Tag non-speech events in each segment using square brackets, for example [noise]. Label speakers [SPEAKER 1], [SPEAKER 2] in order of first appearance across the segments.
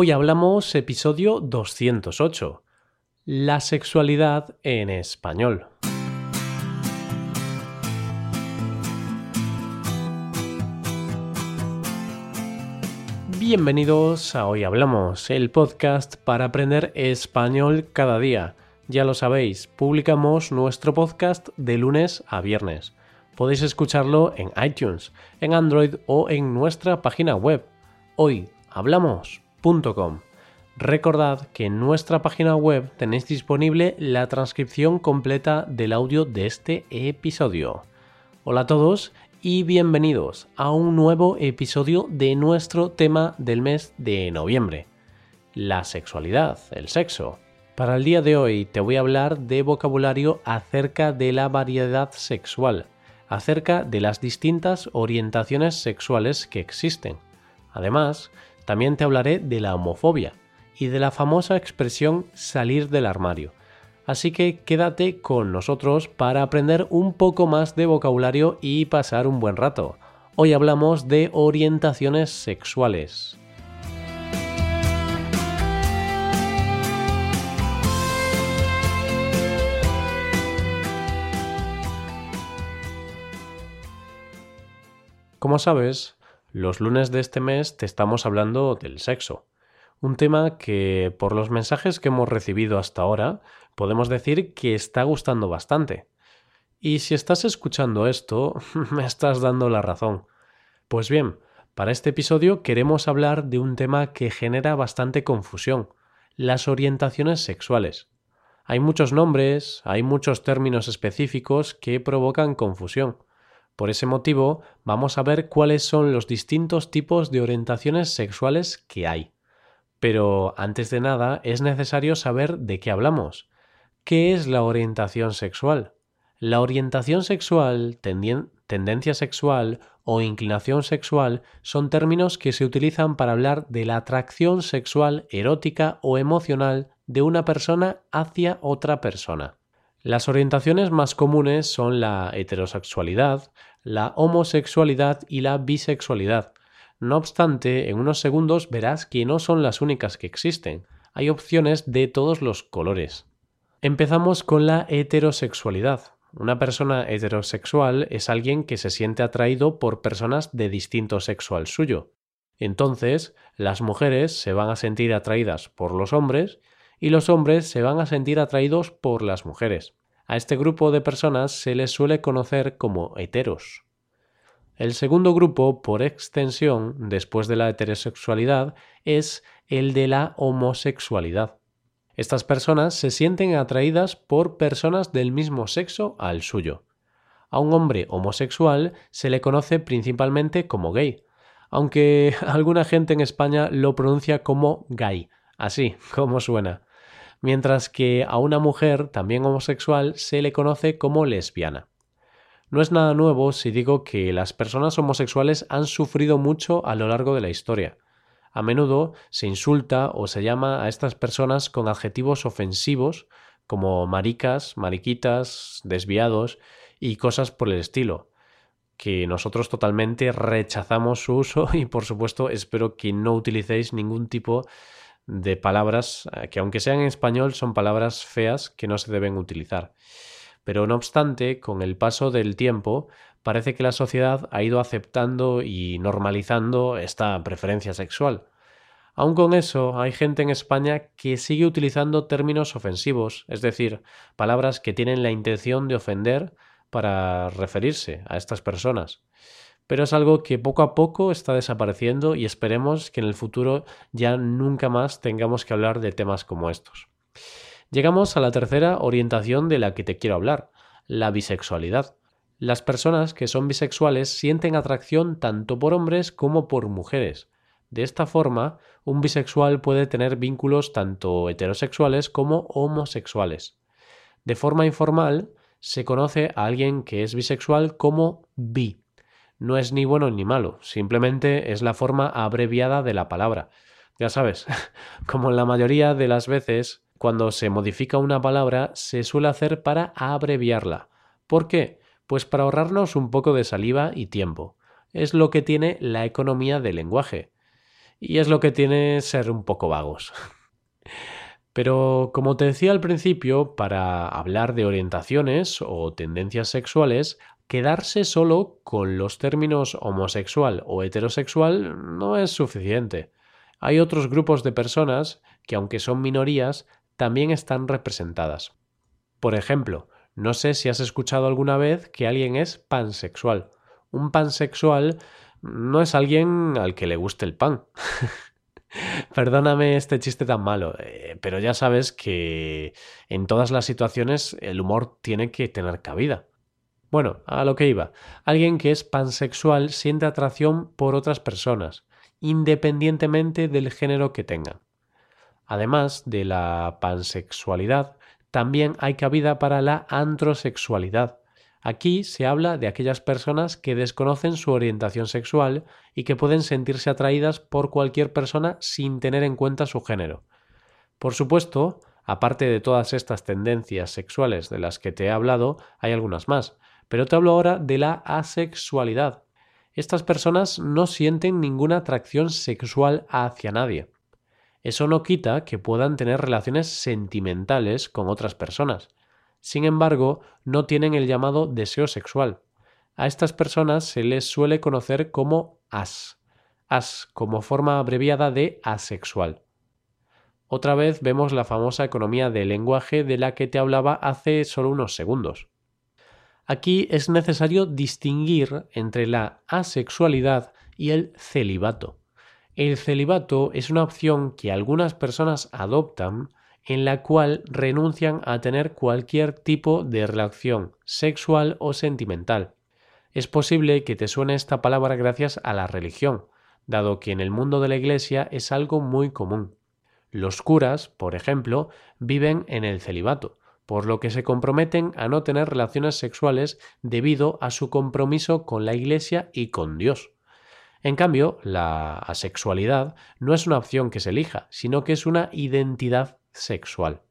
[SPEAKER 1] Hoy hablamos episodio 208, la sexualidad en español. Bienvenidos a Hoy Hablamos, el podcast para aprender español cada día. Ya lo sabéis, publicamos nuestro podcast de lunes a viernes. Podéis escucharlo en iTunes, en Android o en nuestra página web Recordad que en nuestra página web tenéis disponible la transcripción completa del audio de este episodio. Hola a todos y bienvenidos a un nuevo episodio de nuestro tema del mes de noviembre, la sexualidad, el sexo. Para el día de hoy te voy a hablar de vocabulario acerca de la variedad sexual, acerca de las distintas orientaciones sexuales que existen. Además, también te hablaré de la homofobia y de la famosa expresión salir del armario. Así que quédate con nosotros para aprender un poco más de vocabulario y pasar un buen rato. Hoy hablamos de orientaciones sexuales. Como sabes, los lunes de este mes te estamos hablando del sexo. Un tema que, por los mensajes que hemos recibido hasta ahora, podemos decir que está gustando bastante. Y si estás escuchando esto, [laughs] me estás dando la razón. Pues bien, para este episodio queremos hablar de un tema que genera bastante confusión, las orientaciones sexuales. Hay muchos nombres, hay muchos términos específicos que provocan confusión. Por ese motivo, vamos a ver cuáles son los distintos tipos de orientaciones sexuales que hay. Pero antes de nada, es necesario saber de qué hablamos. ¿Qué es la orientación sexual? La orientación sexual, tendencia sexual o inclinación sexual son términos que se utilizan para hablar de la atracción sexual erótica o emocional de una persona hacia otra persona. Las orientaciones más comunes son la heterosexualidad, la homosexualidad y la bisexualidad. No obstante, en unos segundos verás que no son las únicas que existen. Hay opciones de todos los colores. Empezamos con la heterosexualidad. Una persona heterosexual es alguien que se siente atraído por personas de distinto sexo al suyo. Entonces, las mujeres se van a sentir atraídas por los hombres y los hombres se van a sentir atraídos por las mujeres. A este grupo de personas se les suele conocer como heteros. El segundo grupo, por extensión, después de la heterosexualidad, es el de la homosexualidad. Estas personas se sienten atraídas por personas del mismo sexo al suyo. A un hombre homosexual se le conoce principalmente como gay, aunque [laughs] alguna gente en España lo pronuncia como gay, así como suena mientras que a una mujer también homosexual se le conoce como lesbiana. No es nada nuevo si digo que las personas homosexuales han sufrido mucho a lo largo de la historia. A menudo se insulta o se llama a estas personas con adjetivos ofensivos como maricas, mariquitas, desviados y cosas por el estilo, que nosotros totalmente rechazamos su uso y por supuesto espero que no utilicéis ningún tipo de palabras eh, que aunque sean en español son palabras feas que no se deben utilizar. Pero no obstante, con el paso del tiempo, parece que la sociedad ha ido aceptando y normalizando esta preferencia sexual. Aun con eso, hay gente en España que sigue utilizando términos ofensivos, es decir, palabras que tienen la intención de ofender para referirse a estas personas pero es algo que poco a poco está desapareciendo y esperemos que en el futuro ya nunca más tengamos que hablar de temas como estos. Llegamos a la tercera orientación de la que te quiero hablar, la bisexualidad. Las personas que son bisexuales sienten atracción tanto por hombres como por mujeres. De esta forma, un bisexual puede tener vínculos tanto heterosexuales como homosexuales. De forma informal, se conoce a alguien que es bisexual como bi no es ni bueno ni malo, simplemente es la forma abreviada de la palabra. Ya sabes, [laughs] como en la mayoría de las veces, cuando se modifica una palabra, se suele hacer para abreviarla. ¿Por qué? Pues para ahorrarnos un poco de saliva y tiempo. Es lo que tiene la economía del lenguaje. Y es lo que tiene ser un poco vagos. [laughs] Pero como te decía al principio, para hablar de orientaciones o tendencias sexuales, quedarse solo con los términos homosexual o heterosexual no es suficiente. Hay otros grupos de personas que, aunque son minorías, también están representadas. Por ejemplo, no sé si has escuchado alguna vez que alguien es pansexual. Un pansexual no es alguien al que le guste el pan. [laughs] Perdóname este chiste tan malo, eh, pero ya sabes que en todas las situaciones el humor tiene que tener cabida. Bueno, a lo que iba. Alguien que es pansexual siente atracción por otras personas, independientemente del género que tengan. Además de la pansexualidad, también hay cabida para la antrosexualidad, Aquí se habla de aquellas personas que desconocen su orientación sexual y que pueden sentirse atraídas por cualquier persona sin tener en cuenta su género. Por supuesto, aparte de todas estas tendencias sexuales de las que te he hablado, hay algunas más, pero te hablo ahora de la asexualidad. Estas personas no sienten ninguna atracción sexual hacia nadie. Eso no quita que puedan tener relaciones sentimentales con otras personas, sin embargo, no tienen el llamado deseo sexual. A estas personas se les suele conocer como as, as como forma abreviada de asexual. Otra vez vemos la famosa economía del lenguaje de la que te hablaba hace solo unos segundos. Aquí es necesario distinguir entre la asexualidad y el celibato. El celibato es una opción que algunas personas adoptan en la cual renuncian a tener cualquier tipo de relación sexual o sentimental. Es posible que te suene esta palabra gracias a la religión, dado que en el mundo de la Iglesia es algo muy común. Los curas, por ejemplo, viven en el celibato, por lo que se comprometen a no tener relaciones sexuales debido a su compromiso con la Iglesia y con Dios. En cambio, la asexualidad no es una opción que se elija, sino que es una identidad sexual.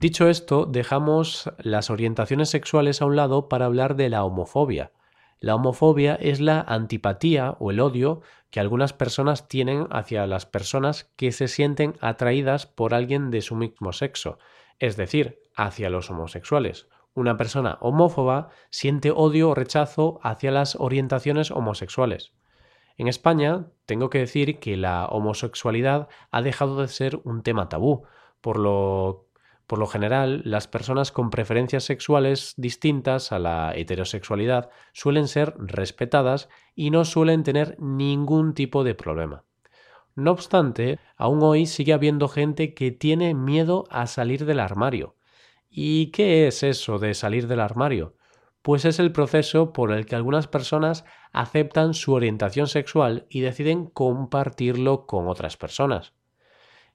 [SPEAKER 1] Dicho esto, dejamos las orientaciones sexuales a un lado para hablar de la homofobia. La homofobia es la antipatía o el odio que algunas personas tienen hacia las personas que se sienten atraídas por alguien de su mismo sexo, es decir, hacia los homosexuales. Una persona homófoba siente odio o rechazo hacia las orientaciones homosexuales. En España, tengo que decir que la homosexualidad ha dejado de ser un tema tabú, por lo, por lo general, las personas con preferencias sexuales distintas a la heterosexualidad suelen ser respetadas y no suelen tener ningún tipo de problema. No obstante, aún hoy sigue habiendo gente que tiene miedo a salir del armario. ¿Y qué es eso de salir del armario? Pues es el proceso por el que algunas personas aceptan su orientación sexual y deciden compartirlo con otras personas.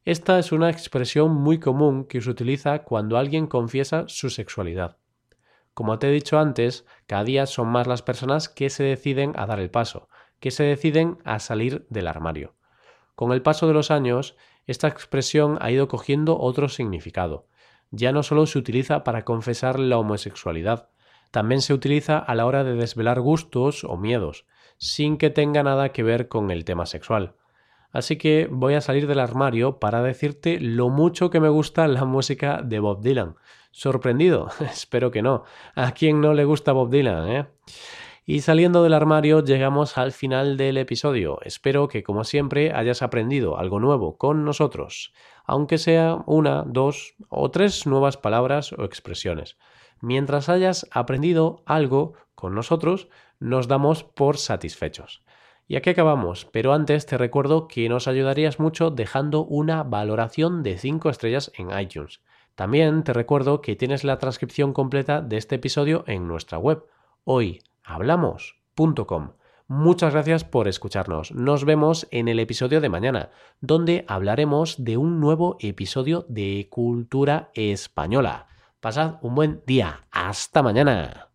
[SPEAKER 1] Esta es una expresión muy común que se utiliza cuando alguien confiesa su sexualidad. Como te he dicho antes, cada día son más las personas que se deciden a dar el paso, que se deciden a salir del armario. Con el paso de los años, esta expresión ha ido cogiendo otro significado. Ya no solo se utiliza para confesar la homosexualidad, también se utiliza a la hora de desvelar gustos o miedos, sin que tenga nada que ver con el tema sexual. Así que voy a salir del armario para decirte lo mucho que me gusta la música de Bob Dylan. ¿Sorprendido? [laughs] Espero que no. ¿A quién no le gusta Bob Dylan, eh? Y saliendo del armario llegamos al final del episodio. Espero que como siempre hayas aprendido algo nuevo con nosotros, aunque sea una, dos o tres nuevas palabras o expresiones. Mientras hayas aprendido algo con nosotros, nos damos por satisfechos. Y aquí acabamos, pero antes te recuerdo que nos ayudarías mucho dejando una valoración de 5 estrellas en iTunes. También te recuerdo que tienes la transcripción completa de este episodio en nuestra web, hoyhablamos.com. Muchas gracias por escucharnos. Nos vemos en el episodio de mañana, donde hablaremos de un nuevo episodio de Cultura Española. Pasad un buen día. Hasta mañana.